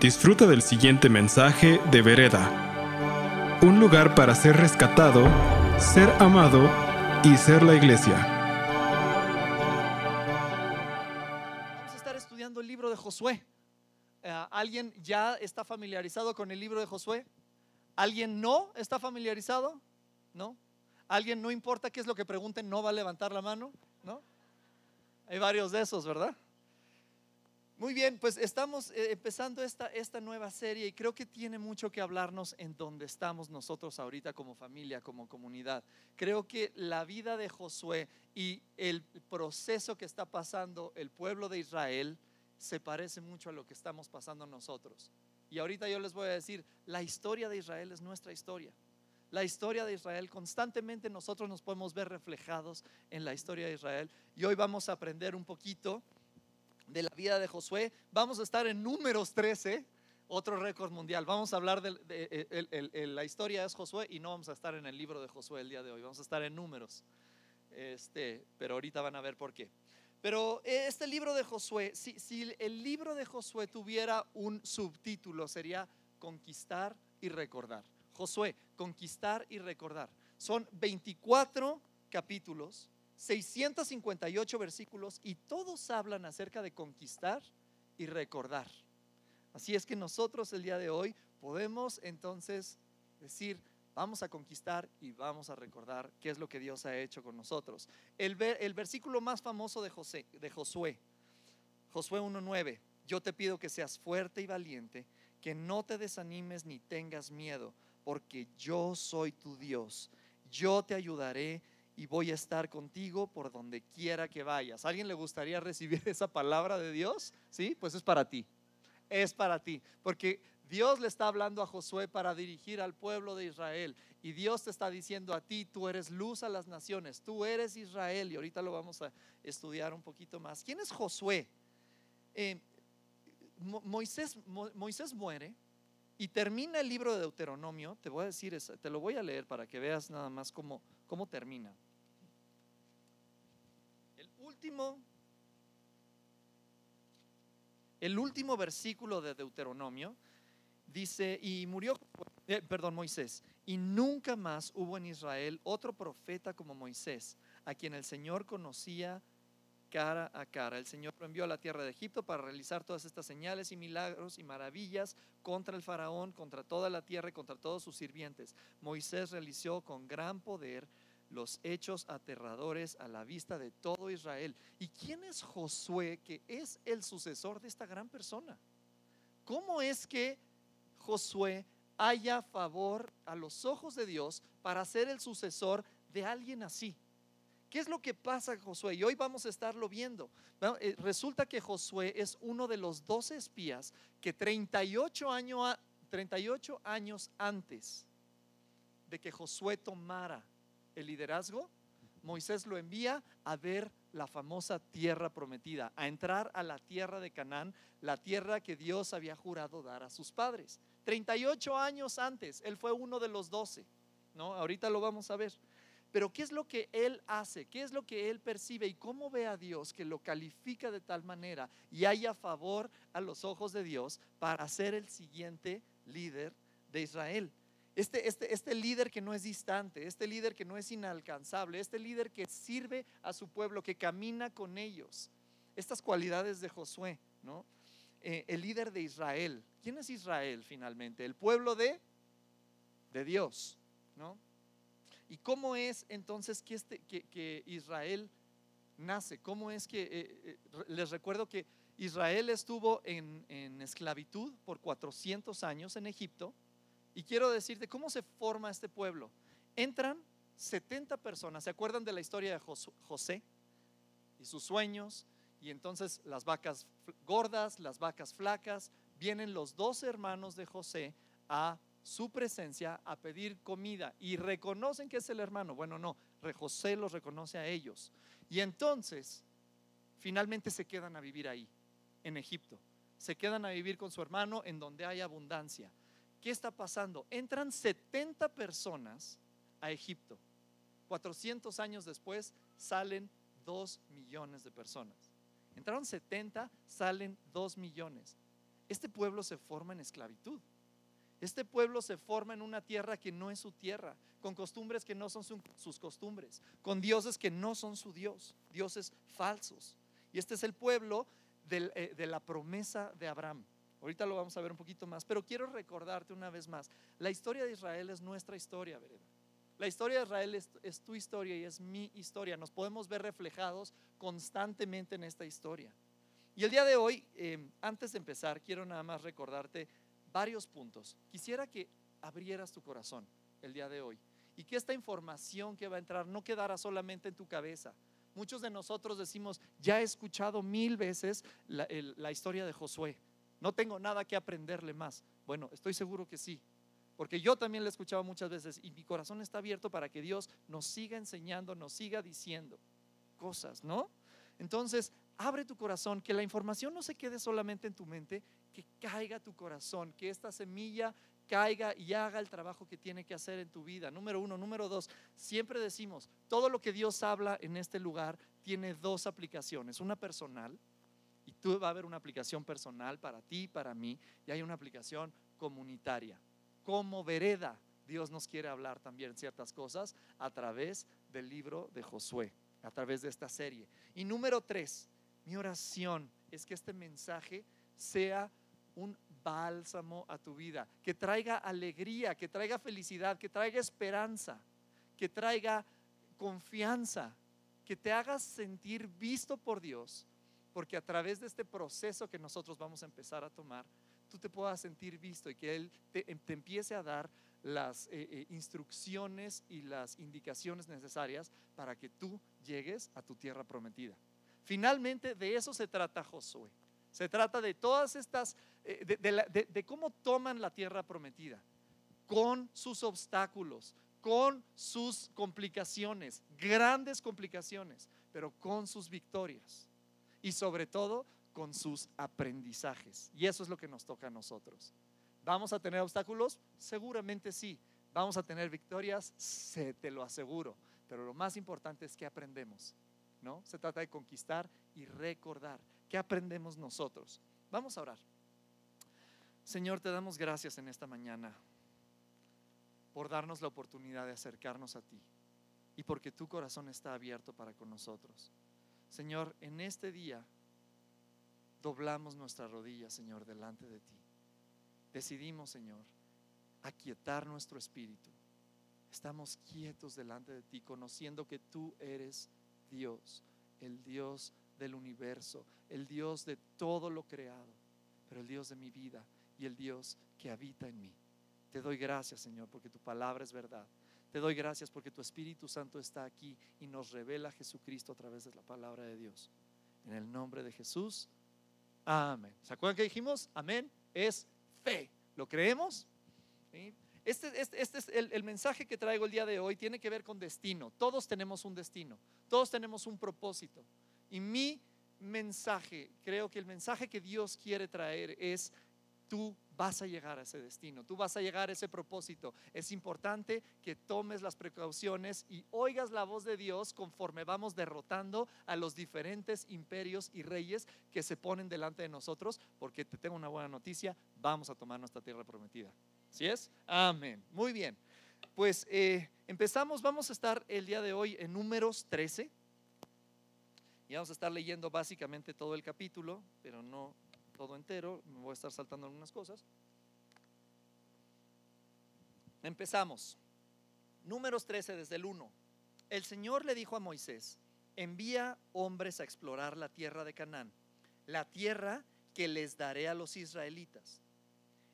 Disfruta del siguiente mensaje de Vereda. Un lugar para ser rescatado, ser amado y ser la iglesia. Vamos a estar estudiando el libro de Josué. Eh, ¿Alguien ya está familiarizado con el libro de Josué? ¿Alguien no está familiarizado? ¿No? ¿Alguien no importa qué es lo que pregunten, no va a levantar la mano? ¿No? Hay varios de esos, ¿verdad? Muy bien, pues estamos eh, empezando esta, esta nueva serie y creo que tiene mucho que hablarnos en donde estamos nosotros ahorita como familia, como comunidad. Creo que la vida de Josué y el proceso que está pasando el pueblo de Israel se parece mucho a lo que estamos pasando nosotros. Y ahorita yo les voy a decir, la historia de Israel es nuestra historia. La historia de Israel, constantemente nosotros nos podemos ver reflejados en la historia de Israel. Y hoy vamos a aprender un poquito de la vida de Josué. Vamos a estar en números 13, otro récord mundial. Vamos a hablar de, la historia es Josué y no vamos a estar en el libro de Josué el día de hoy, vamos a estar en números. Este, pero ahorita van a ver por qué. Pero este libro de Josué, si, si el libro de Josué tuviera un subtítulo, sería Conquistar y Recordar. Josué, Conquistar y Recordar. Son 24 capítulos 658 versículos y todos hablan acerca de conquistar y recordar. Así es que nosotros el día de hoy podemos entonces decir, vamos a conquistar y vamos a recordar qué es lo que Dios ha hecho con nosotros. El, el versículo más famoso de, José, de Josué, Josué 1.9, yo te pido que seas fuerte y valiente, que no te desanimes ni tengas miedo, porque yo soy tu Dios, yo te ayudaré y voy a estar contigo por donde quiera que vayas. alguien le gustaría recibir esa palabra de Dios? Sí, pues es para ti. Es para ti. Porque Dios le está hablando a Josué para dirigir al pueblo de Israel. Y Dios te está diciendo a ti, tú eres luz a las naciones, tú eres Israel. Y ahorita lo vamos a estudiar un poquito más. ¿Quién es Josué? Eh, Moisés, Moisés muere y termina el libro de Deuteronomio. Te voy a decir, te lo voy a leer para que veas nada más cómo, cómo termina el último versículo de Deuteronomio dice, y murió, eh, perdón, Moisés, y nunca más hubo en Israel otro profeta como Moisés, a quien el Señor conocía cara a cara. El Señor lo envió a la tierra de Egipto para realizar todas estas señales y milagros y maravillas contra el faraón, contra toda la tierra y contra todos sus sirvientes. Moisés realizó con gran poder los hechos aterradores a la vista de todo Israel. ¿Y quién es Josué que es el sucesor de esta gran persona? ¿Cómo es que Josué haya favor a los ojos de Dios para ser el sucesor de alguien así? ¿Qué es lo que pasa Josué? Y hoy vamos a estarlo viendo. Eh, resulta que Josué es uno de los 12 espías que 38 años, 38 años antes de que Josué tomara el liderazgo, Moisés lo envía a ver la famosa tierra prometida, a entrar a la tierra de Canaán, la tierra que Dios había jurado dar a sus padres. 38 años antes, él fue uno de los 12, ¿no? Ahorita lo vamos a ver. Pero ¿qué es lo que él hace? ¿Qué es lo que él percibe? ¿Y cómo ve a Dios que lo califica de tal manera y haya favor a los ojos de Dios para ser el siguiente líder de Israel? Este, este, este, líder que no es distante, este líder que no es inalcanzable, este líder que sirve a su pueblo, que camina con ellos. Estas cualidades de Josué, ¿no? Eh, el líder de Israel. ¿Quién es Israel finalmente? El pueblo de, de Dios, ¿no? ¿Y cómo es entonces que, este, que, Israel nace? ¿Cómo es que, eh, eh, les recuerdo que Israel estuvo en, en esclavitud por 400 años en Egipto, y quiero decirte cómo se forma este pueblo. Entran 70 personas, ¿se acuerdan de la historia de José y sus sueños? Y entonces las vacas gordas, las vacas flacas, vienen los dos hermanos de José a su presencia a pedir comida y reconocen que es el hermano. Bueno, no, José los reconoce a ellos. Y entonces, finalmente se quedan a vivir ahí, en Egipto. Se quedan a vivir con su hermano en donde hay abundancia. ¿Qué está pasando? Entran 70 personas a Egipto. 400 años después salen 2 millones de personas. Entraron 70, salen 2 millones. este pueblo se forma en esclavitud. Este pueblo se forma en una tierra que no es su tierra, con costumbres que no son sus costumbres, con dioses que no son su Dios, dioses falsos. Y este es el pueblo eh, de la promesa de Abraham. Ahorita lo vamos a ver un poquito más, pero quiero recordarte una vez más, la historia de Israel es nuestra historia, ¿verdad? La historia de Israel es, tu historia y es mi historia. Nos podemos ver reflejados constantemente en esta historia. Y el día de hoy, em, antes de empezar, quiero nada más recordarte varios puntos. Quisiera que abrieras tu corazón el día de hoy y que esta información que va a entrar no quedara solamente en tu cabeza. Muchos de nosotros decimos, ya he escuchado mil veces la historia de Josué, no tengo nada que aprenderle más. Bueno, estoy seguro que sí, porque yo también la he escuchado muchas veces y mi corazón está abierto para que Dios nos siga enseñando, nos siga diciendo cosas, ¿no? Entonces, abre tu corazón, que la información no se quede solamente en tu mente, que caiga tu corazón, que esta semilla caiga y haga el trabajo que tiene que hacer en tu vida. Número uno. Número dos, siempre decimos, todo lo que Dios habla en este lugar tiene dos aplicaciones, una personal, y tú va a haber una aplicación personal para ti, para mí, y hay una aplicación comunitaria como vereda. Dios nos quiere hablar también ciertas cosas a través del libro de Josué, a través de esta serie. Y número tres, mi oración es que este mensaje sea un bálsamo a tu vida, que traiga alegría, que traiga felicidad, que traiga esperanza, que traiga confianza, que te hagas sentir visto por Dios, porque a través de este proceso que nosotros vamos a empezar a tomar, tú te puedas sentir visto y que Él te, em, empiece a dar las eh, eh, instrucciones y las indicaciones necesarias para que tú llegues a tu tierra prometida. Finalmente, de eso se trata Josué. Se trata de todas estas, eh, de, de cómo toman la tierra prometida, con sus obstáculos, con sus complicaciones, grandes complicaciones, pero con sus victorias. Y sobre todo, con sus aprendizajes. Y eso es lo que nos toca a nosotros. ¿Vamos a tener obstáculos? Seguramente sí. ¿Vamos a tener victorias? Se te lo aseguro. Pero lo más importante es que aprendemos. ¿no? Se trata de conquistar y recordar. ¿Qué aprendemos nosotros? Vamos a orar. Señor, te damos gracias en esta mañana por darnos la oportunidad de acercarnos a ti y porque tu corazón está abierto para con nosotros. Señor, en este día doblamos nuestra rodilla, Señor, delante de ti. Decidimos, Señor, aquietar nuestro espíritu. Estamos quietos delante de ti, conociendo que tú eres Dios, el Dios del universo, el Dios de todo lo creado, pero el Dios de mi vida y el Dios que habita en mí. Te doy gracias, Señor, porque tu palabra es verdad. Te doy gracias porque tu Espíritu Santo está aquí y nos revela a Jesucristo a través de la palabra de Dios. En el nombre de Jesús. Amén. ¿Se acuerdan que dijimos? Amén. Es fe. ¿Lo creemos? Este, este, este, es el, el, mensaje que traigo el día de hoy. Tiene que ver con destino. Todos tenemos un destino. Todos tenemos un propósito. Y mi mensaje, creo que el mensaje que Dios quiere traer es tú vas a llegar a ese destino, tú vas a llegar a ese propósito. Es importante que tomes las precauciones y oigas la voz de Dios conforme vamos derrotando a los diferentes imperios y reyes que se ponen delante de nosotros, porque te tengo una buena noticia, vamos a tomar nuestra tierra prometida. ¿Sí es? Amén. Muy bien. Pues eh, empezamos, vamos a estar el día de hoy en números 13. Y vamos a estar leyendo básicamente todo el capítulo, pero no todo entero, me voy a estar saltando algunas cosas. Empezamos. Números 13 desde el 1. El Señor le dijo a Moisés, envía hombres a explorar la tierra de Canaán, la tierra que les daré a los israelitas.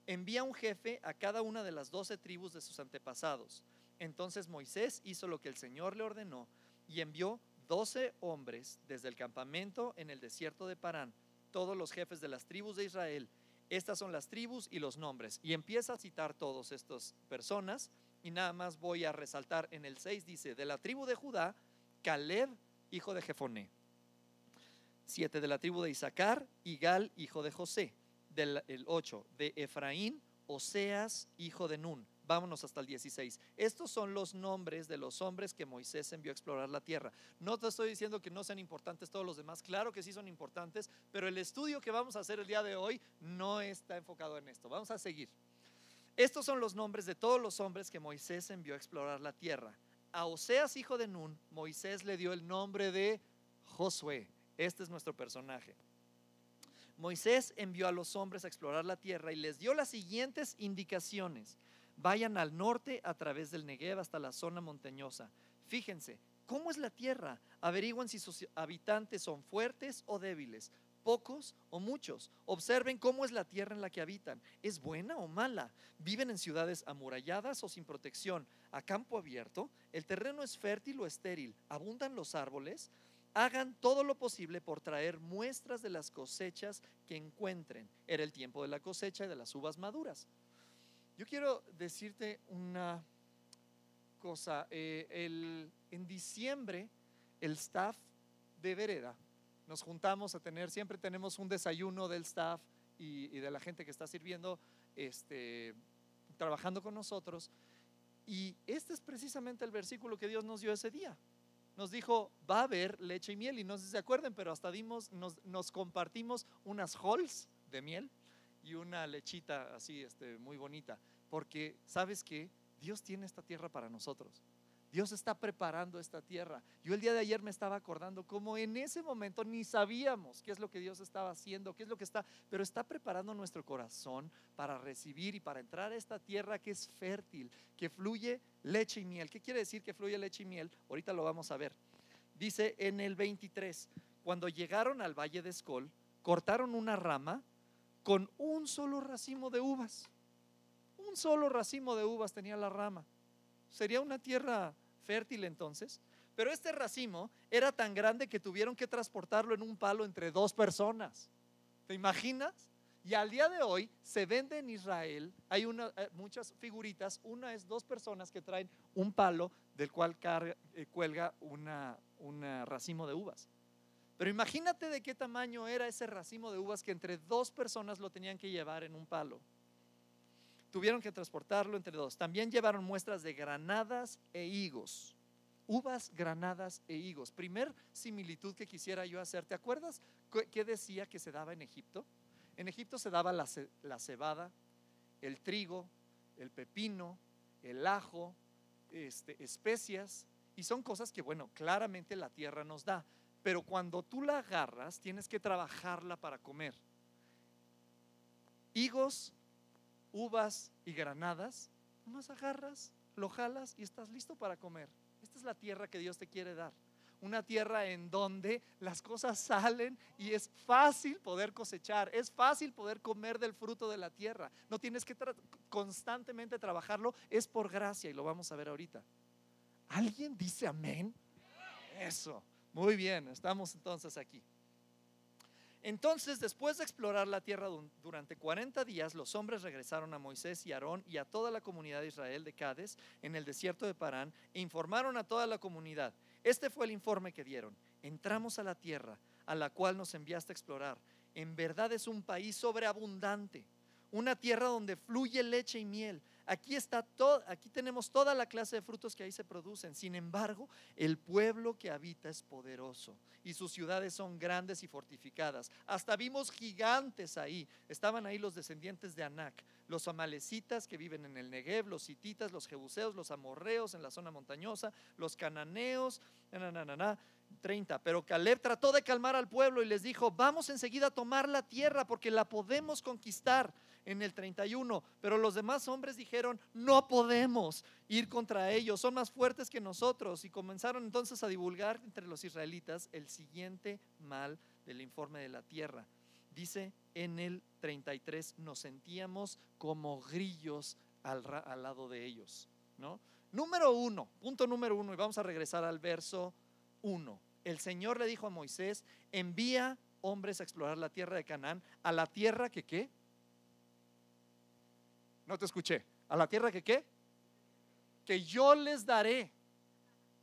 Envía un jefe a cada una de las doce tribus de sus antepasados. Entonces Moisés hizo lo que el Señor le ordenó y envió doce hombres desde el campamento en el desierto de Parán todos los jefes de las tribus de Israel. Estas son las tribus y los nombres. Y empieza a citar todas estas personas. Y nada más voy a resaltar en el 6 dice, de la tribu de Judá, Caleb, hijo de Jefoné. 7 de la tribu de Isaacar, Igal, hijo de José. Del el 8 de Efraín, Oseas, hijo de Nun. Vámonos hasta el 16. Estos son los nombres de los hombres que Moisés envió a explorar la tierra. No te estoy diciendo que no sean importantes todos los demás, claro que sí son importantes, pero el estudio que vamos a hacer el día de hoy no está enfocado en esto. Vamos a seguir. Estos son los nombres de todos los hombres que Moisés envió a explorar la tierra. A Oseas, hijo de Nun, Moisés le dio el nombre de Josué. Este es nuestro personaje. Moisés envió a los hombres a explorar la tierra y les dio las siguientes indicaciones. Vayan al norte a través del Negev hasta la zona montañosa. Fíjense, ¿cómo es la tierra? Averigüen si sus habitantes son fuertes o débiles, pocos o muchos. Observen cómo es la tierra en la que habitan. ¿Es buena o mala? ¿Viven en ciudades amuralladas o sin protección? ¿A campo abierto? ¿El terreno es fértil o estéril? ¿Abundan los árboles? hagan todo lo posible por traer muestras de las cosechas que encuentren. Era el tiempo de la cosecha y de las uvas maduras. Yo quiero decirte una cosa. Eh, en diciembre, el staff de Vereda, nos juntamos a tener, siempre tenemos un desayuno del staff y, de la gente que está sirviendo, este, trabajando con nosotros. Y este es precisamente el versículo que Dios nos dio ese día nos dijo, va a haber leche y miel. Y no sé si se acuerdan, pero hasta dimos, nos, compartimos unas halls de miel y una lechita así, este, muy bonita. Porque, ¿sabes qué? Dios tiene esta tierra para nosotros. Dios está preparando esta tierra. Yo el día de ayer me estaba acordando cómo en ese momento ni sabíamos qué es lo que Dios estaba haciendo, qué es lo que está, pero está preparando nuestro corazón para recibir y para entrar a esta tierra que es fértil, que fluye leche y miel. ¿Qué quiere decir que fluye leche y miel? Ahorita lo vamos a ver. Dice en el 23, cuando llegaron al valle de Escol, cortaron una rama con un solo racimo de uvas. Un solo racimo de uvas tenía la rama. Sería una tierra fértil entonces. Pero este racimo era tan grande que tuvieron que transportarlo en un palo entre dos personas. ¿Te imaginas? Y al día de hoy se vende en Israel, hay una, eh, muchas figuritas, una es dos personas que traen un palo del cual eh, cuelga una, un racimo de uvas. Pero imagínate de qué tamaño era ese racimo de uvas que entre dos personas lo tenían que llevar en un palo tuvieron que transportarlo entre dos. También llevaron muestras de granadas e higos. Uvas, granadas e higos. Primer similitud que quisiera yo hacer. ¿Te acuerdas qué decía que se daba en Egipto? En Egipto se daba la, cebada, el trigo, el pepino, el ajo, este, especias. Y son cosas que, bueno, claramente la tierra nos da. Pero cuando tú la agarras, tienes que trabajarla para comer. Higos, uvas y granadas, unas agarras, lo jalas y estás listo para comer. Esta es la tierra que Dios te quiere dar. Una tierra en donde las cosas salen y es fácil poder cosechar, es fácil poder comer del fruto de la tierra. No tienes que constantemente trabajarlo, es por gracia y lo vamos a ver ahorita. ¿Alguien dice amén? Eso. Muy bien, estamos entonces aquí. Entonces, después de explorar la tierra durante 40 días, los hombres regresaron a Moisés y Aarón y a toda la comunidad de Israel de Cades en el desierto de Parán e informaron a toda la comunidad. Este fue el informe que dieron. Entramos a la tierra a la cual nos enviaste a explorar. En verdad es un país sobreabundante, una tierra donde fluye leche y miel Aquí está todo, aquí tenemos toda la clase de frutos que ahí se producen. Sin embargo, el pueblo que habita es poderoso y sus ciudades son grandes y fortificadas. Hasta vimos gigantes ahí. Estaban ahí los descendientes de Anac, los amalecitas que viven en el Negev, los hititas, los jebuseos, los amorreos en la zona montañosa, los cananeos, na, na, na, 30. Pero Caleb trató de calmar al pueblo y les dijo, vamos enseguida a tomar la tierra porque la podemos conquistar en el 31. Pero los demás hombres dijeron, no podemos ir contra ellos, son más fuertes que nosotros. Y comenzaron entonces a divulgar entre los israelitas el siguiente mal del informe de la tierra. Dice en el 33, nos sentíamos como grillos al, lado de ellos. ¿no? Número uno, punto número uno, y vamos a regresar al verso 1. El Señor le dijo a Moisés, envía hombres a explorar la tierra de Canaán, a la tierra que qué? No te escuché. ¿A la tierra que qué? Que yo les daré.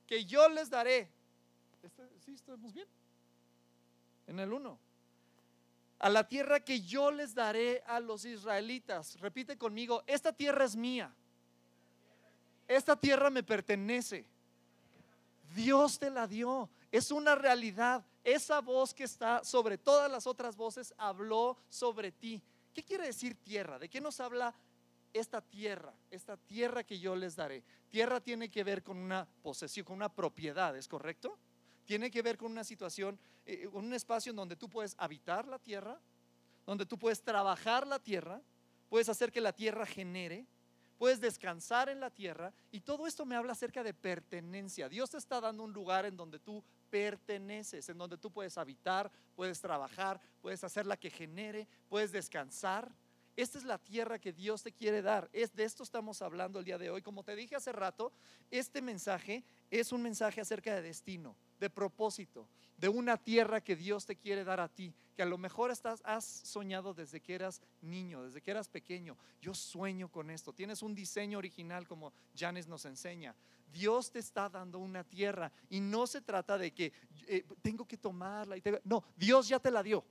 Que yo les daré. Este, ¿Sí estamos bien? En el 1. A la tierra que yo les daré a los israelitas. Repite conmigo, esta tierra es mía. Esta tierra me pertenece. Dios te la dio. Es una realidad. Esa voz que está sobre todas las otras voces habló sobre ti. ¿Qué quiere decir tierra? ¿De qué nos habla esta tierra? Esta tierra que yo les daré. Tierra tiene que ver con una posesión, con una propiedad, ¿es correcto? Tiene que ver con una situación, eh, un espacio en donde tú puedes habitar la tierra, donde tú puedes trabajar la tierra, puedes hacer que la tierra genere, puedes descansar en la tierra y todo esto me habla acerca de pertenencia. Dios te está dando un lugar en donde tú perteneces, en donde tú puedes habitar, puedes trabajar, puedes hacer la que genere, puedes descansar. Esta es la tierra que Dios te quiere dar. Es de esto estamos hablando el día de hoy. Como te dije hace rato, este mensaje es un mensaje acerca de destino, de propósito, de una tierra que Dios te quiere dar a ti, que a lo mejor estás, has soñado desde que eras niño, desde que eras pequeño. Yo sueño con esto. Tienes un diseño original como Janes nos enseña. Dios te está dando una tierra y no se trata de que eh, tengo que tomarla. Y no, Dios ya te la dio.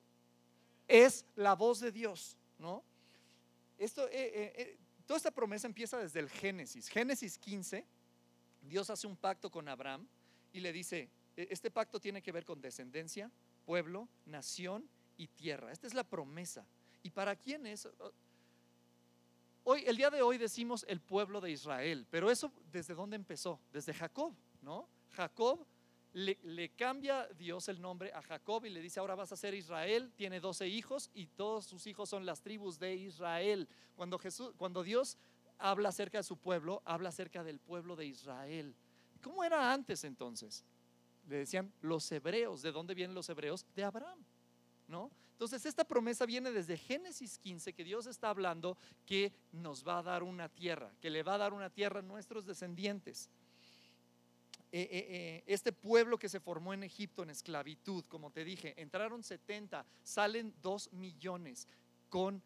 Es la voz de Dios, ¿no? Esto, eh, eh, toda esta promesa empieza desde el Génesis. Génesis 15, Dios hace un pacto con Abraham y le dice, e, este pacto tiene que ver con descendencia, pueblo, nación y tierra. Esta es la promesa. ¿Y para quién es? Hoy, el día de hoy decimos el pueblo de Israel, pero eso desde dónde empezó? Desde Jacob, ¿no? Jacob le, cambia Dios el nombre a Jacob y le dice, ahora vas a ser Israel, tiene 12 hijos y todos sus hijos son las tribus de Israel. Cuando, Jesús, cuando Dios habla acerca de su pueblo, habla acerca del pueblo de Israel. ¿Cómo era antes entonces? le decían los hebreos. ¿De dónde vienen los hebreos? De Abraham. ¿No? Entonces esta promesa viene desde Génesis 15, que Dios está hablando que nos va a dar una tierra, que le va a dar una tierra a nuestros descendientes. Eh, eh, eh, este pueblo que se formó en Egipto en esclavitud, como te dije, entraron 70, salen 2 millones con,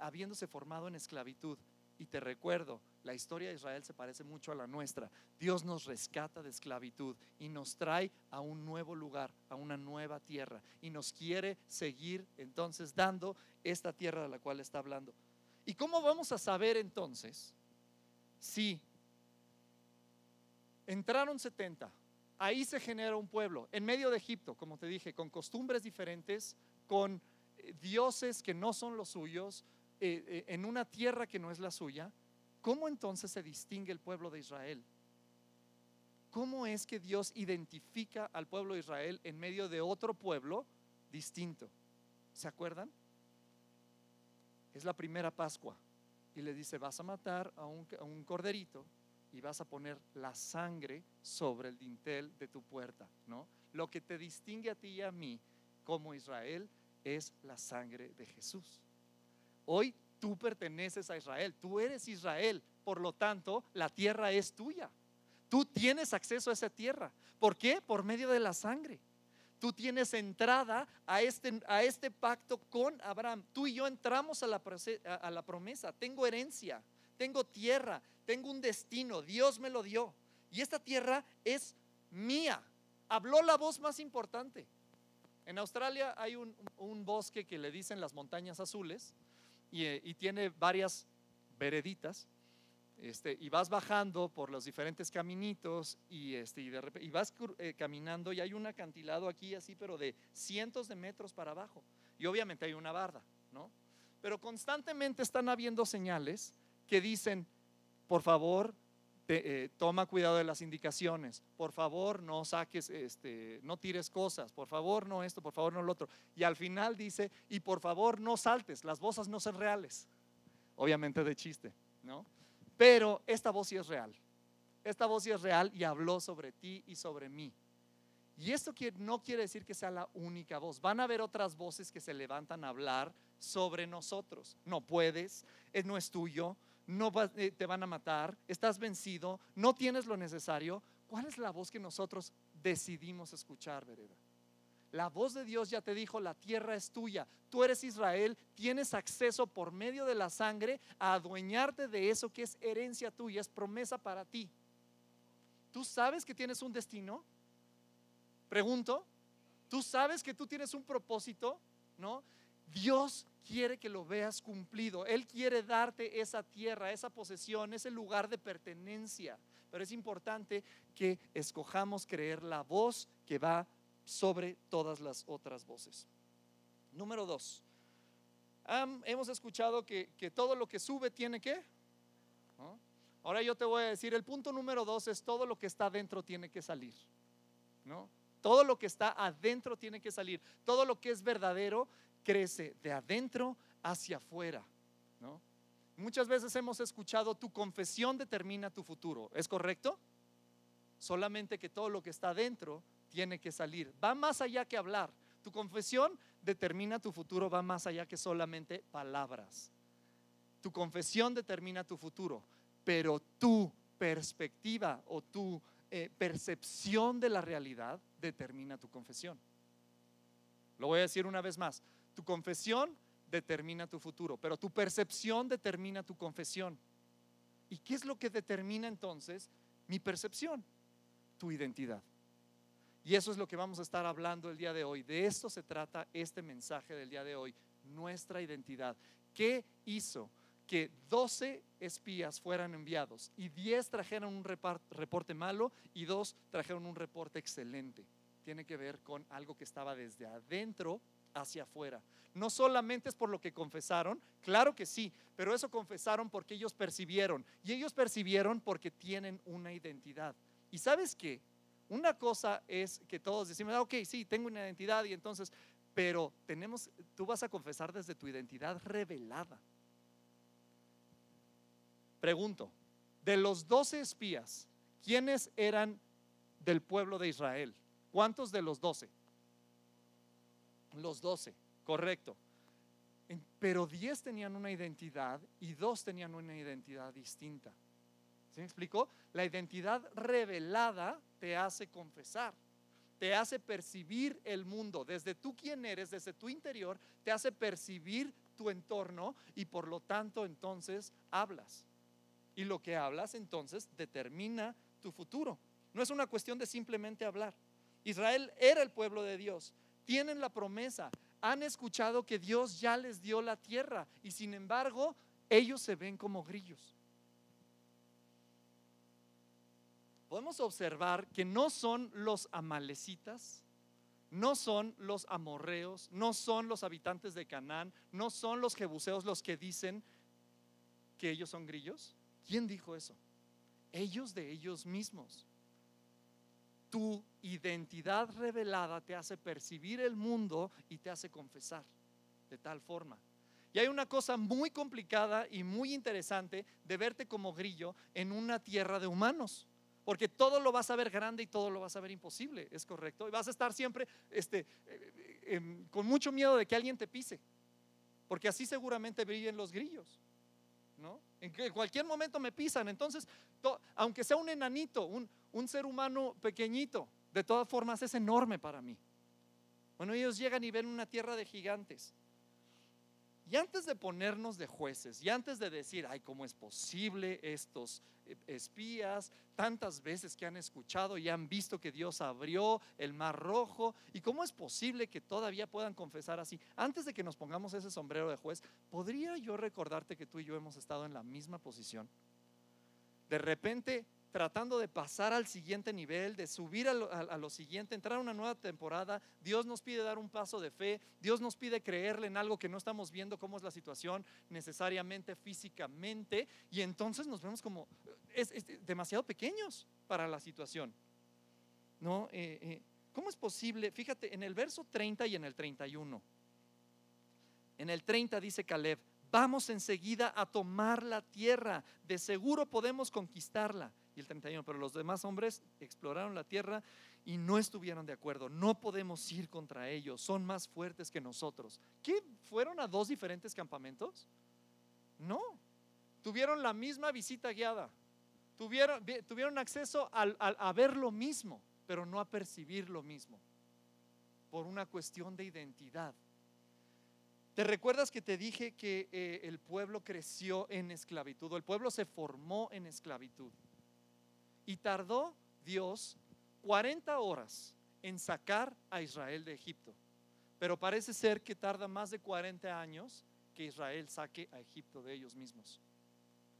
habiéndose formado en esclavitud. Y te recuerdo, la historia de Israel se parece mucho a la nuestra. Dios nos rescata de esclavitud y nos trae a un nuevo lugar, a una nueva tierra. Y nos quiere seguir entonces dando esta tierra de la cual está hablando. ¿Y cómo vamos a saber entonces si entraron 70? Ahí se genera un pueblo, en medio de Egipto, como te dije, con costumbres diferentes, con eh, dioses que no son los suyos, eh, eh, en una tierra que no es la suya, ¿cómo entonces se distingue el pueblo de Israel? ¿Cómo es que Dios identifica al pueblo de Israel en medio de otro pueblo distinto? ¿Se acuerdan? Es la primera Pascua y le dice, vas a matar a un, a un corderito y vas a poner la sangre sobre el dintel de tu puerta, ¿no? Lo que te distingue a ti y a mí como Israel es la sangre de Jesús. Hoy tú perteneces a Israel, tú eres Israel, por lo tanto la tierra es tuya. Tú tienes acceso a esa tierra. ¿Por qué? Por medio de la sangre. Tú tienes entrada a este, a este pacto con Abraham. Tú y yo entramos a la, a la promesa. Tengo herencia, tengo tierra, tengo un destino. Dios me lo dio. Y esta tierra es mía. Habló la voz más importante. En Australia hay un, bosque que le dicen las montañas azules eh, y, tiene varias vereditas. Este, y vas bajando por los diferentes caminitos y, este, y vas eh, caminando y hay un acantilado aquí así, pero de cientos de metros para abajo. Y obviamente hay una barda, ¿no? Pero constantemente están habiendo señales que dicen, por favor, eh, toma cuidado de las indicaciones, por favor no saques, este, no tires cosas, por favor no esto, por favor no lo otro. Y al final dice, y por favor no saltes, las voces no son reales. Obviamente de chiste, ¿no? Pero esta voz sí es real. Esta voz sí es real y habló sobre ti y sobre mí. Y esto no quiere decir que sea la única voz. Van a haber otras voces que se levantan a hablar sobre nosotros. No puedes, no es tuyo, no eh, te van a matar, estás vencido, no tienes lo necesario. ¿Cuál es la voz que nosotros decidimos escuchar, Vereda? La voz de Dios ya te dijo, la tierra es tuya. Tú eres Israel, tienes acceso por medio de la sangre a adueñarte de eso que es herencia tuya, es promesa para ti. ¿Tú sabes que tienes un destino? Pregunto, ¿tú sabes que tú tienes un propósito? ¿No? Dios quiere que lo veas cumplido. Él quiere darte esa tierra, esa posesión, ese lugar de pertenencia. Pero es importante que escojamos creer la voz que va sobre todas las otras voces. Número dos, hemos escuchado que, todo lo que sube tiene que. Ahora yo te voy a decir, el punto número dos es todo lo que está adentro tiene que salir. ¿no? Todo lo que está adentro tiene que salir. Todo lo que es verdadero crece de adentro hacia afuera. ¿no? Muchas veces hemos escuchado tu confesión determina tu futuro. ¿Es correcto? Solamente que todo lo que está adentro tiene que salir. Va más allá que hablar. Tu confesión determina tu futuro, va más allá que solamente palabras. Tu confesión determina tu futuro, pero tu perspectiva o tu eh, percepción de la realidad determina tu confesión. Lo voy a decir una vez más. Tu confesión determina tu futuro, pero tu percepción determina tu confesión. ¿Y qué es lo que determina entonces mi percepción? Tu identidad. Y eso es lo que vamos a estar hablando el día de hoy. De esto se trata este mensaje del día de hoy, nuestra identidad. ¿Qué hizo que 12 espías fueran enviados y 10 trajeron un reporte malo y 2 trajeron un reporte excelente? Tiene que ver con algo que estaba desde adentro hacia afuera. No solamente es por lo que confesaron, claro que sí, pero eso confesaron porque ellos percibieron. Y ellos percibieron porque tienen una identidad. ¿Y sabes qué? Una cosa es que todos decimos, ah, ok, sí, tengo una identidad y entonces, pero tenemos, tú vas a confesar desde tu identidad revelada. Pregunto, de los doce espías, ¿quiénes eran del pueblo de Israel? ¿Cuántos de los doce? Los doce, correcto. Pero diez tenían una identidad y dos tenían una identidad distinta. ¿Se me explicó? La identidad revelada te hace confesar, te hace percibir el mundo. Desde tú quién eres, desde tu interior, te hace percibir tu entorno y por lo tanto entonces hablas. Y lo que hablas entonces determina tu futuro. No es una cuestión de simplemente hablar. Israel era el pueblo de Dios. Tienen la promesa. Han escuchado que Dios ya les dio la tierra y sin embargo ellos se ven como grillos. podemos observar que no son los amalecitas, no son los amorreos, no son los habitantes de Canaán, no son los jebuseos los que dicen que ellos son grillos. ¿Quién dijo eso? Ellos de ellos mismos. Tu identidad revelada te hace percibir el mundo y te hace confesar de tal forma. Y hay una cosa muy complicada y muy interesante de verte como grillo en una tierra de humanos porque todo lo vas a ver grande y todo lo vas a ver imposible, ¿es correcto? Y vas a estar siempre este, eh, em, con mucho miedo de que alguien te pise, porque así seguramente brillen los grillos, ¿no? En cualquier momento me pisan, entonces, aunque sea un enanito, un, un ser humano pequeñito, de todas formas es enorme para mí. Bueno, ellos llegan y ven una tierra de gigantes. Y antes de ponernos de jueces, y antes de decir, ay, ¿cómo es posible estos eh, espías tantas veces que han escuchado y han visto que Dios abrió el mar rojo? ¿Y cómo es posible que todavía puedan confesar así? Antes de que nos pongamos ese sombrero de juez, ¿podría yo recordarte que tú y yo hemos estado en la misma posición? De repente tratando de pasar al siguiente nivel, de subir a lo, siguiente, entrar a una nueva temporada. Dios nos pide dar un paso de fe, Dios nos pide creerle en algo que no estamos viendo cómo es la situación necesariamente físicamente, y entonces nos vemos como es, demasiado pequeños para la situación. ¿No? Eh, eh, ¿Cómo es posible? Fíjate, en el verso 30 y en el 31. En el 30 dice Caleb, vamos enseguida a tomar la tierra, de seguro podemos conquistarla y el 31, pero los demás hombres exploraron la tierra y no estuvieron de acuerdo. No podemos ir contra ellos, son más fuertes que nosotros. ¿Qué? ¿Fueron a dos diferentes campamentos? No, tuvieron la misma visita guiada, tuvieron, acceso a, ver lo mismo, pero no a percibir lo mismo, por una cuestión de identidad. ¿Te recuerdas que te dije que eh, el pueblo creció en esclavitud? El pueblo se formó en esclavitud. Y tardó Dios 40 horas en sacar a Israel de Egipto. Pero parece ser que tarda más de 40 años que Israel saque a Egipto de ellos mismos.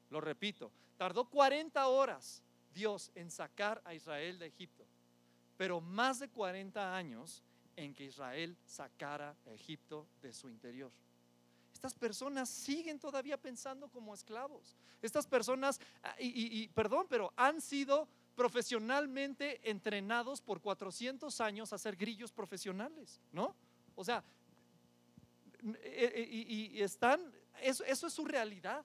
Lo repito, tardó 40 horas Dios en sacar a Israel de Egipto, pero más de 40 años en que Israel sacara a Egipto de su interior. Estas personas siguen todavía pensando como esclavos. Estas personas, ah, y, perdón, pero han sido profesionalmente entrenados por 400 años a ser grillos profesionales, ¿no? O sea, e, e, y, están, eso, es su realidad.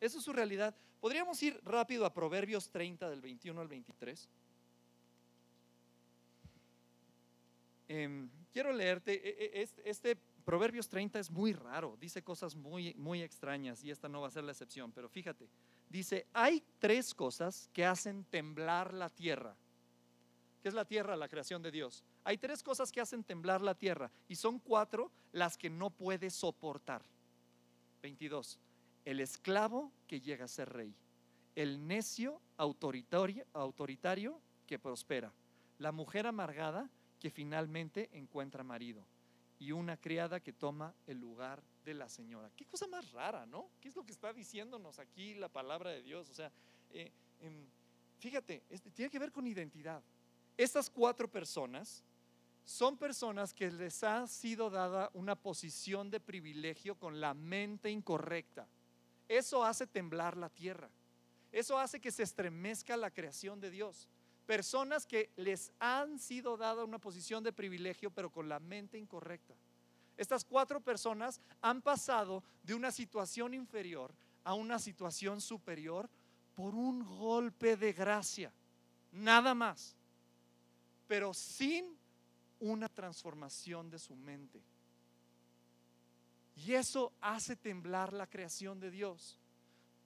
Eso es su realidad. Podríamos ir rápido a Proverbios 30 del 21 al 23. Em, quiero leerte, e, este, este, Proverbios 30 es muy raro, dice cosas muy, muy extrañas y esta no va a ser la excepción, pero fíjate, dice, hay tres cosas que hacen temblar la tierra. ¿Qué es la tierra? La creación de Dios. Hay tres cosas que hacen temblar la tierra y son cuatro las que no puede soportar. 22 el esclavo que llega a ser rey, el necio autoritario, autoritario que prospera, la mujer amargada que finalmente encuentra marido y una criada que toma el lugar de la señora. Qué cosa más rara, ¿no? ¿Qué es lo que está diciéndonos aquí la palabra de Dios? O sea, eh, em, fíjate, este, tiene que ver con identidad. Estas cuatro personas son personas que les ha sido dada una posición de privilegio con la mente incorrecta. Eso hace temblar la tierra. Eso hace que se estremezca la creación de Dios. Personas que les han sido dada una posición de privilegio, pero con la mente incorrecta. Estas cuatro personas han pasado de una situación inferior a una situación superior por un golpe de gracia. Nada más. Pero sin una transformación de su mente. Y eso hace temblar la creación de Dios.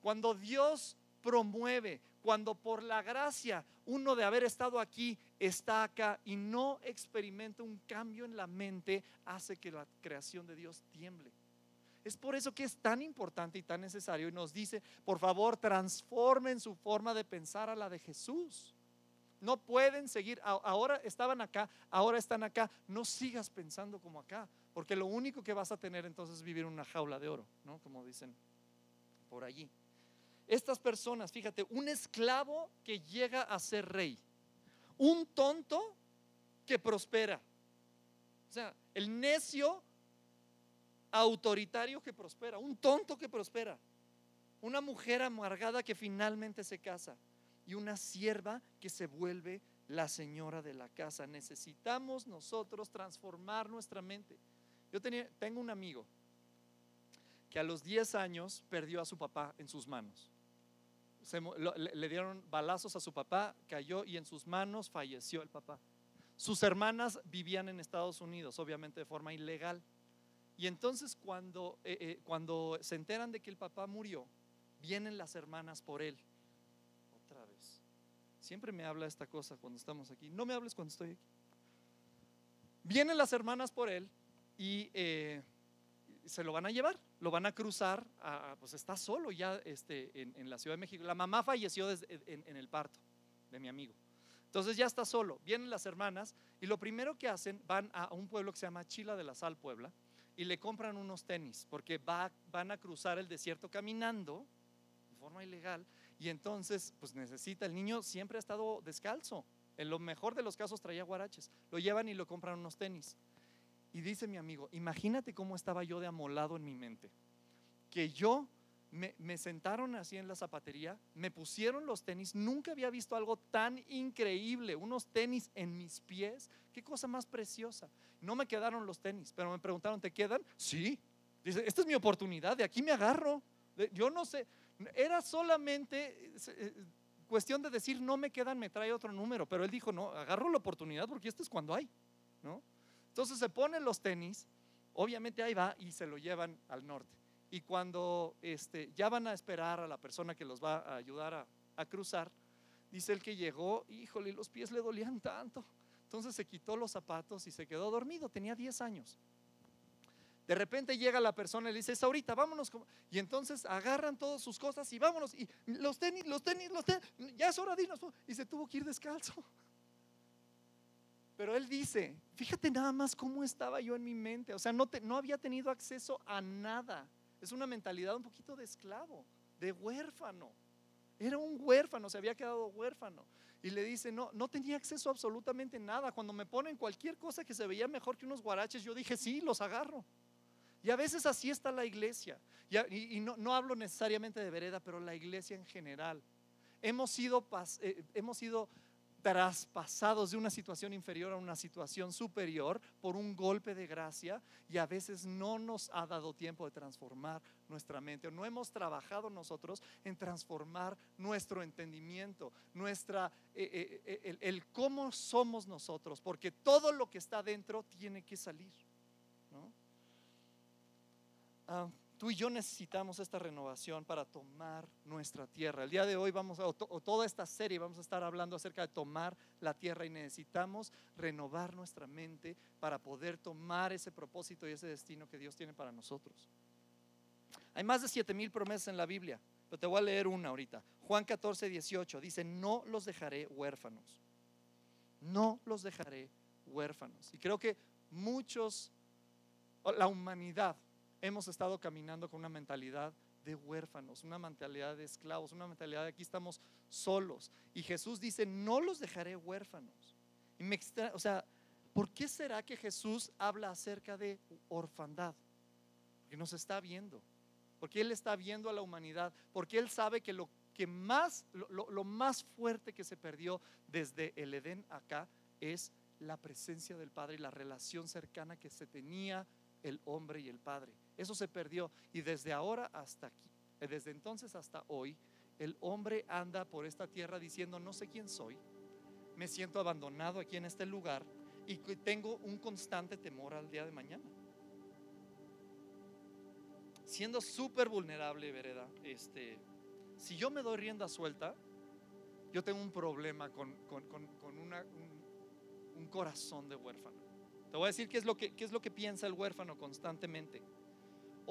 Cuando Dios promueve, cuando por la gracia uno de haber estado aquí está acá y no experimenta un cambio en la mente, hace que la creación de Dios tiemble. Es por eso que es tan importante y tan necesario y nos dice, por favor, transformen su forma de pensar a la de Jesús. No pueden seguir, ahora estaban acá, ahora están acá, no sigas pensando como acá, porque lo único que vas a tener entonces es vivir en una jaula de oro, ¿no? Como dicen por allí. Estas personas, fíjate, un esclavo que llega a ser rey, un tonto que prospera. O sea, el necio autoritario que prospera, un tonto que prospera, una mujer amargada que finalmente se casa y una sierva que se vuelve la señora de la casa. Necesitamos nosotros transformar nuestra mente. Yo tengo un amigo que a los 10 años perdió a su papá en sus manos. Le, dieron balazos a su papá, cayó y en sus manos falleció el papá. Sus hermanas vivían en Estados Unidos, obviamente de forma ilegal. Y entonces cuando, eh, eh, cuando se enteran de que el papá murió, vienen las hermanas por él. Otra vez. Siempre me habla esta cosa cuando estamos aquí. No me hables cuando estoy aquí. Vienen las hermanas por él y eh, se lo van a llevar, lo van a cruzar, pues está solo ya este, en, la Ciudad de México. La mamá falleció en, el parto de mi amigo. Entonces ya está solo. Vienen las hermanas y lo primero que hacen, van a un pueblo que se llama Chila de la Sal, Puebla, y le compran unos tenis, porque va, van a cruzar el desierto caminando de forma ilegal, y entonces pues necesita, el niño siempre ha estado descalzo, en lo mejor de los casos traía guaraches, lo llevan y lo compran unos tenis. Y dice mi amigo, imagínate cómo estaba yo de amolado en mi mente. Que yo me, sentaron así en la zapatería, me pusieron los tenis, nunca había visto algo tan increíble, unos tenis en mis pies, qué cosa más preciosa. No me quedaron los tenis, pero me preguntaron, ¿te quedan? Sí. Dice, esta es mi oportunidad, de aquí me agarro. Yo no sé, era solamente eh, cuestión de decir, no me quedan, me trae otro número, pero él dijo, no, agarro la oportunidad porque esto es cuando hay, ¿no? Entonces se ponen los tenis, obviamente ahí va y se lo llevan al norte. Y cuando este, ya van a esperar a la persona que los va a ayudar a, a cruzar, dice el que llegó, híjole, los pies le dolían tanto. Entonces se quitó los zapatos y se quedó dormido, tenía 10 años. De repente llega la persona y le dice, es ahorita, vámonos. Y entonces agarran todas sus cosas y vámonos. Y los tenis, los tenis, los tenis, ya es hora de irnos. Y se tuvo que ir descalzo. Pero él dice, fíjate nada más cómo estaba yo en mi mente. O sea, no, no había tenido acceso a nada. Es una mentalidad un poquito de esclavo, de huérfano. Era un huérfano, se había quedado huérfano. Y le dice, no, no tenía acceso a absolutamente nada. Cuando me ponen cualquier cosa que se veía mejor que unos guaraches, yo dije, sí, los agarro. Y a veces así está la iglesia. Y, no, no, hablo necesariamente de vereda, pero la iglesia en general. Hemos sido, eh, hemos sido traspasados de una situación inferior a una situación superior por un golpe de gracia y a veces no nos ha dado tiempo de transformar nuestra mente o no hemos trabajado nosotros en transformar nuestro entendimiento, nuestra, eh, eh, eh, el, cómo somos nosotros, porque todo lo que está dentro tiene que salir. ¿no? Ah, Tú y yo necesitamos esta renovación para tomar nuestra tierra. El día de hoy vamos a, o, toda esta serie vamos a estar hablando acerca de tomar la tierra y necesitamos renovar nuestra mente para poder tomar ese propósito y ese destino que Dios tiene para nosotros. Hay más de siete mil promesas en la Biblia, pero te voy a leer una ahorita. Juan 14, 18 dice, no los dejaré huérfanos. No los dejaré huérfanos. Y creo que muchos, la humanidad hemos estado caminando con una mentalidad de huérfanos, una mentalidad de esclavos, una mentalidad de aquí estamos solos. Y Jesús dice, no los dejaré huérfanos. O sea, ¿por qué será que Jesús habla acerca de orfandad? Porque nos está viendo, porque Él está viendo a la humanidad, porque Él sabe que lo que más, lo, lo más fuerte que se perdió desde el Edén acá es la presencia del Padre y la relación cercana que se tenía el hombre y el Padre. Eso se perdió y desde ahora hasta aquí, eh, desde entonces hasta hoy, el hombre anda por esta tierra diciendo, no sé quién soy, me siento abandonado aquí en este lugar y tengo un constante temor al día de mañana. Siendo súper vulnerable, vereda, este, si yo me doy rienda suelta, yo tengo un problema con, un corazón de huérfano. Te voy a decir qué es lo que, qué es lo que piensa el huérfano constantemente.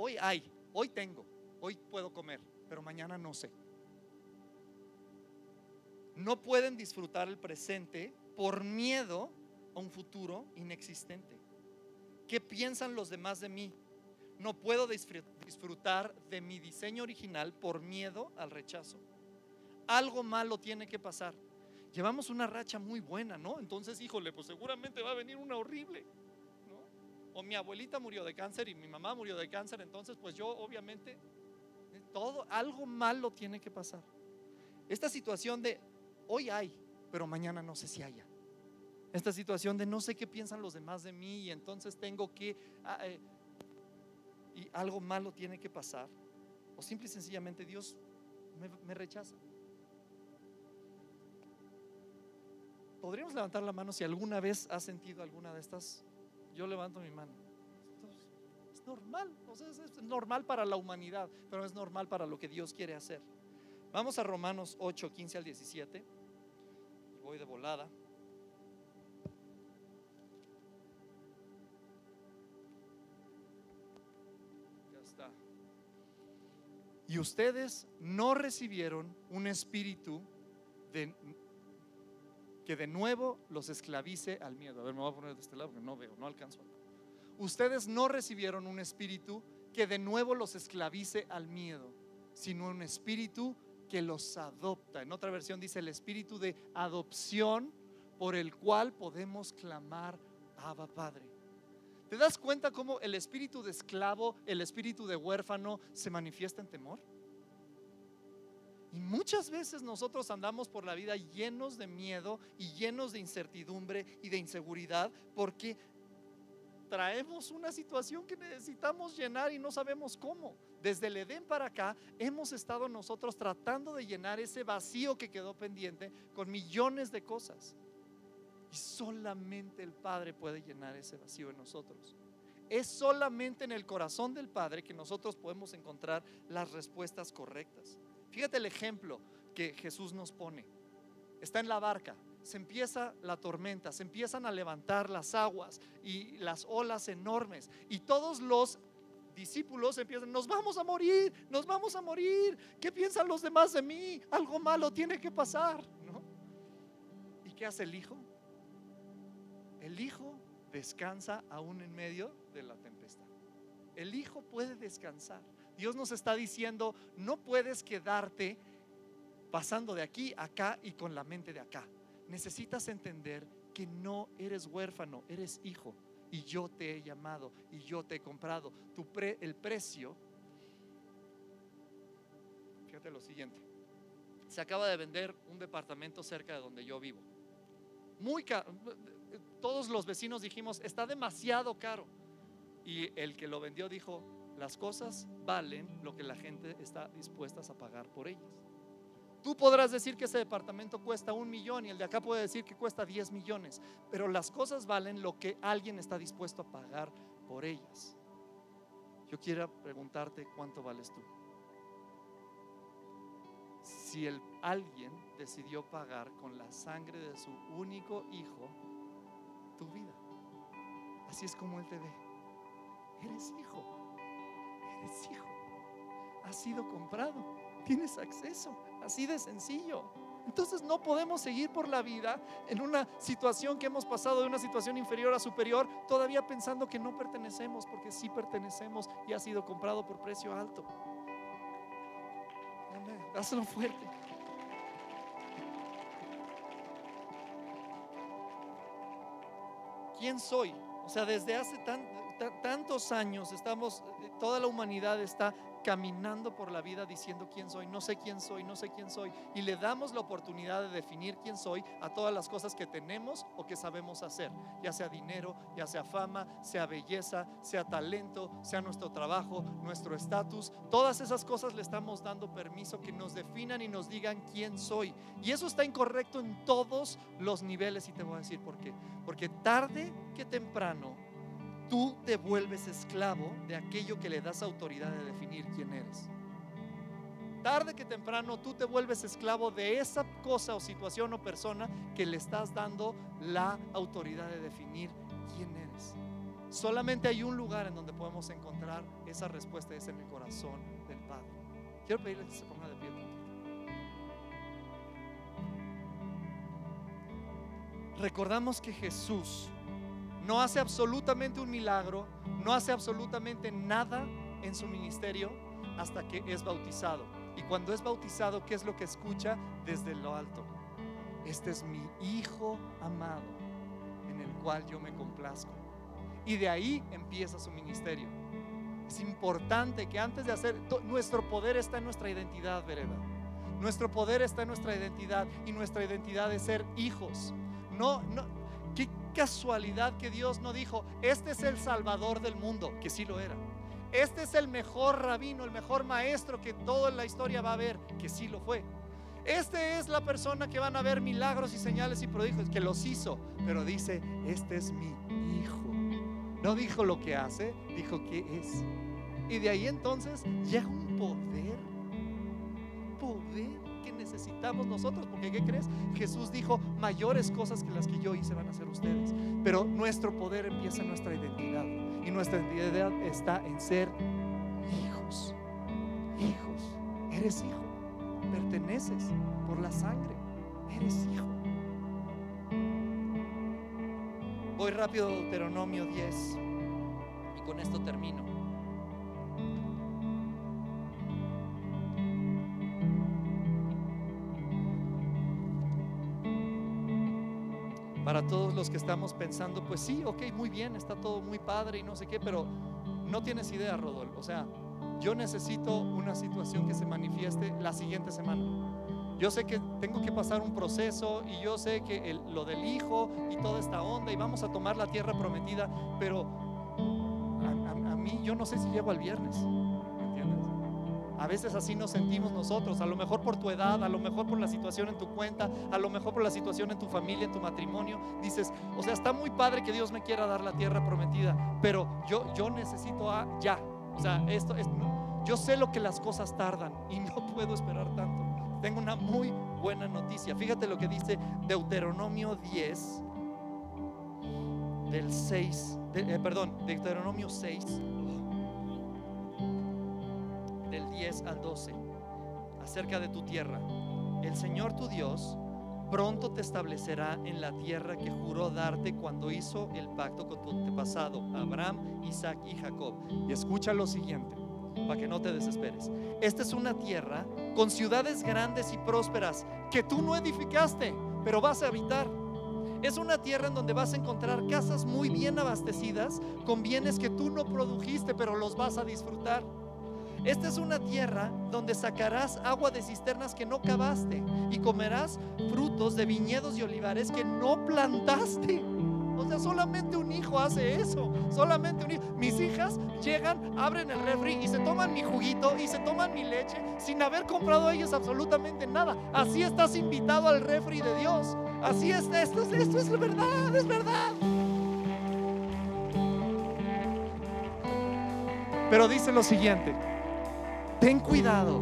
Hoy hay, hoy tengo, hoy puedo comer, pero mañana no sé. No pueden disfrutar el presente por miedo a un futuro inexistente. ¿Qué piensan los demás de mí? No puedo disfrutar de mi diseño original por miedo al rechazo. Algo malo tiene que pasar llevamos una racha muy buena, ¿no? Entonces, híjole, pues seguramente va a venir una horrible. Mi abuelita murió de cáncer y mi mamá murió de cáncer, entonces pues yo obviamente, todo, algo malo tiene que pasar. Esta situación de hoy hay, pero mañana no sé si haya. Esta situación de no sé qué piensan los demás de mí y entonces tengo que... Ah, eh, y algo malo tiene que pasar. O simple y sencillamente Dios me rechaza. ¿Podríamos levantar la mano si alguna vez has sentido alguna de estas? Yo levanto mi mano. Es normal, es normal para la humanidad, pero es normal para lo que Dios quiere hacer. Vamos a Romanos 8, 15 al 17. Voy de volada. Ya está. Y ustedes no recibieron un espíritu de que de nuevo los esclavice al miedo. A ver, me voy a poner de este lado porque no veo, no alcanzo. Ustedes no recibieron un espíritu que de nuevo los esclavice al miedo, sino un espíritu que los adopta. En otra versión dice el espíritu de adopción por el cual podemos clamar Abba Padre. ¿Te das cuenta cómo el espíritu de esclavo, el espíritu de huérfano se manifiesta en temor? Y muchas veces nosotros andamos por la vida llenos de miedo y llenos de incertidumbre y de inseguridad porque traemos una situación que necesitamos llenar y no sabemos cómo. Desde el Edén para acá hemos estado nosotros tratando de llenar ese vacío que quedó pendiente con millones de cosas. Y solamente el Padre puede llenar ese vacío en nosotros. Es solamente en el corazón del Padre que nosotros podemos encontrar las respuestas correctas. Fíjate el ejemplo que Jesús nos pone. Está en la barca, se empieza la tormenta, se empiezan a levantar las aguas y las olas enormes. Y todos los discípulos empiezan, nos vamos a morir, nos vamos a morir. ¿Qué piensan los demás de mí? Algo malo tiene que pasar. ¿no? ¿Y qué hace el hijo? El hijo descansa aún en medio de la tempestad. El hijo puede descansar. Dios nos está diciendo, no puedes quedarte pasando de aquí a acá y con la mente de acá. Necesitas entender que no eres huérfano, eres hijo. Y yo te he llamado y yo te he comprado. El precio, fíjate lo siguiente, se acaba de vender un departamento cerca de donde yo vivo. Muy caro. Todos los vecinos dijimos, está demasiado caro. Y el que lo vendió dijo, las cosas valen lo que la gente está dispuesta a pagar por ellas. Tú podrás decir que ese departamento cuesta un millón y el de acá puede decir que cuesta 10 millones, pero las cosas valen lo que alguien está dispuesto a pagar por ellas. Yo quiero preguntarte cuánto vales tú. Si el, alguien decidió pagar con la sangre de su único hijo tu vida, así es como él te ve. Eres hijo eres hijo. Has sido comprado. Tienes acceso. Así de sencillo. Entonces no podemos seguir por la vida en una situación que hemos pasado de una situación inferior a superior, todavía pensando que no pertenecemos, porque sí pertenecemos y ha sido comprado por precio alto. Amén. Fuerte. ¿Quién soy? O sea, desde hace tantos años estamos, eh, toda la humanidad está caminando por la vida diciendo quién soy, no sé quién soy, no sé quién soy. Y le damos la oportunidad de definir quién soy a todas las cosas que tenemos o que sabemos hacer, ya sea dinero, ya sea fama, sea belleza, sea talento, sea nuestro trabajo, nuestro estatus. Todas esas cosas le estamos dando permiso que nos definan y nos digan quién soy. Y eso está incorrecto en todos los niveles y te voy a decir por qué. Porque tarde que temprano tú te vuelves esclavo de aquello que le das autoridad de definir quién eres. Tarde que temprano tú te vuelves esclavo de esa cosa o situación o persona que le estás dando la autoridad de definir quién eres. Solamente hay un lugar en donde podemos encontrar esa respuesta, es en el corazón del Padre. Quiero pedirle que se ponga de pie. Recordamos que Jesús no hace absolutamente un milagro, no hace absolutamente nada en su ministerio hasta que es bautizado. Y cuando es bautizado, ¿qué es lo que escucha desde lo alto? Este es mi Hijo amado, en el cual yo me complazco. Y de ahí empieza su ministerio. Es importante que antes de hacer, nuestro poder está en nuestra identidad, Vereda. Nuestro poder está en nuestra identidad y nuestra identidad es ser hijos. No, no, casualidad que Dios no dijo, este es el Salvador del mundo, que sí lo era. Este es el mejor rabino, el mejor maestro que toda la historia va a ver, que sí lo fue. Este es la persona que van a ver milagros y señales y prodigios, que los hizo, pero dice, este es mi hijo. No dijo lo que hace, dijo que es. Y de ahí entonces llega un poder, necesitamos nosotros, porque ¿qué crees? Jesús dijo, mayores cosas que las que yo hice van a ser ustedes. Pero nuestro poder empieza en nuestra identidad. Y nuestra identidad está en ser hijos. Hijos. Eres hijo. Perteneces por la sangre. Eres hijo. Voy rápido a Deuteronomio 10 y con esto termino. Para todos los que estamos pensando, pues sí, ok, muy bien, está todo muy padre y no sé qué, pero no tienes idea, Rodolfo. O sea, yo necesito una situación que se manifieste la siguiente semana. Yo sé que tengo que pasar un proceso y yo sé que lo del hijo y toda esta onda y vamos a tomar la tierra prometida, pero a, a mí yo no sé si llego al viernes. A veces así nos sentimos nosotros, a lo mejor por tu edad, a lo mejor por la situación en tu cuenta, a lo mejor por la situación en tu familia, en tu matrimonio. Dices, o sea, está muy padre que Dios me quiera dar la tierra prometida, pero yo, yo necesito a, ya. O sea, esto es, yo sé lo que las cosas tardan y no puedo esperar tanto. Tengo una muy buena noticia. Fíjate lo que dice Deuteronomio 10, del 6, eh, perdón, Deuteronomio 6 del 10 al 12, acerca de tu tierra. El Señor tu Dios pronto te establecerá en la tierra que juró darte cuando hizo el pacto con tu antepasado, Abraham, Isaac y Jacob. Y escucha lo siguiente, para que no te desesperes. Esta es una tierra con ciudades grandes y prósperas que tú no edificaste, pero vas a habitar. Es una tierra en donde vas a encontrar casas muy bien abastecidas con bienes que tú no produjiste, pero los vas a disfrutar. Esta es una tierra donde sacarás agua de cisternas que no cavaste y comerás frutos de viñedos y olivares que no plantaste. O sea, solamente un hijo hace eso. Solamente un hijo. Mis hijas llegan, abren el refri y se toman mi juguito y se toman mi leche sin haber comprado ellos absolutamente nada. Así estás invitado al refri de Dios. Así es, esto, esto es verdad, es verdad. Pero dice lo siguiente, ten cuidado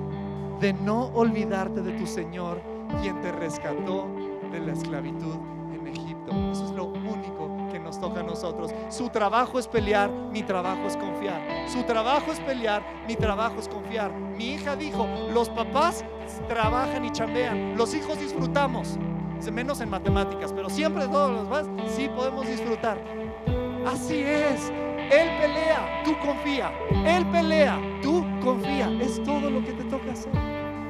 de no olvidarte de tu Señor, quien te rescató de la esclavitud en Egipto. Eso es lo único que nos toca a nosotros. Su trabajo es pelear, mi trabajo es confiar. Su trabajo es pelear, mi trabajo es confiar. Mi hija dijo, los papás trabajan y chambean, los hijos disfrutamos menos en matemáticas, pero siempre todos los más sí podemos disfrutar. Así es. Él pelea, tú confía. Él pelea, tú confía. Es todo lo que te toca hacer.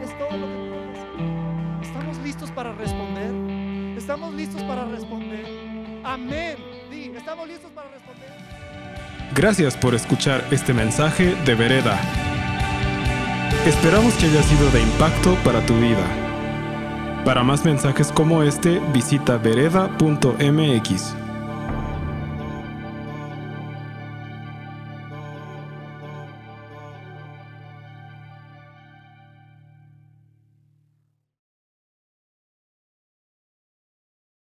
Es todo lo que te toca hacer. ¿Estamos listos para responder? ¿Estamos listos para responder? Amén. ¿Estamos listos para responder? Gracias por escuchar este mensaje de Vereda. Esperamos que haya sido de impacto para tu vida. Para más mensajes como este, visita vereda.mx.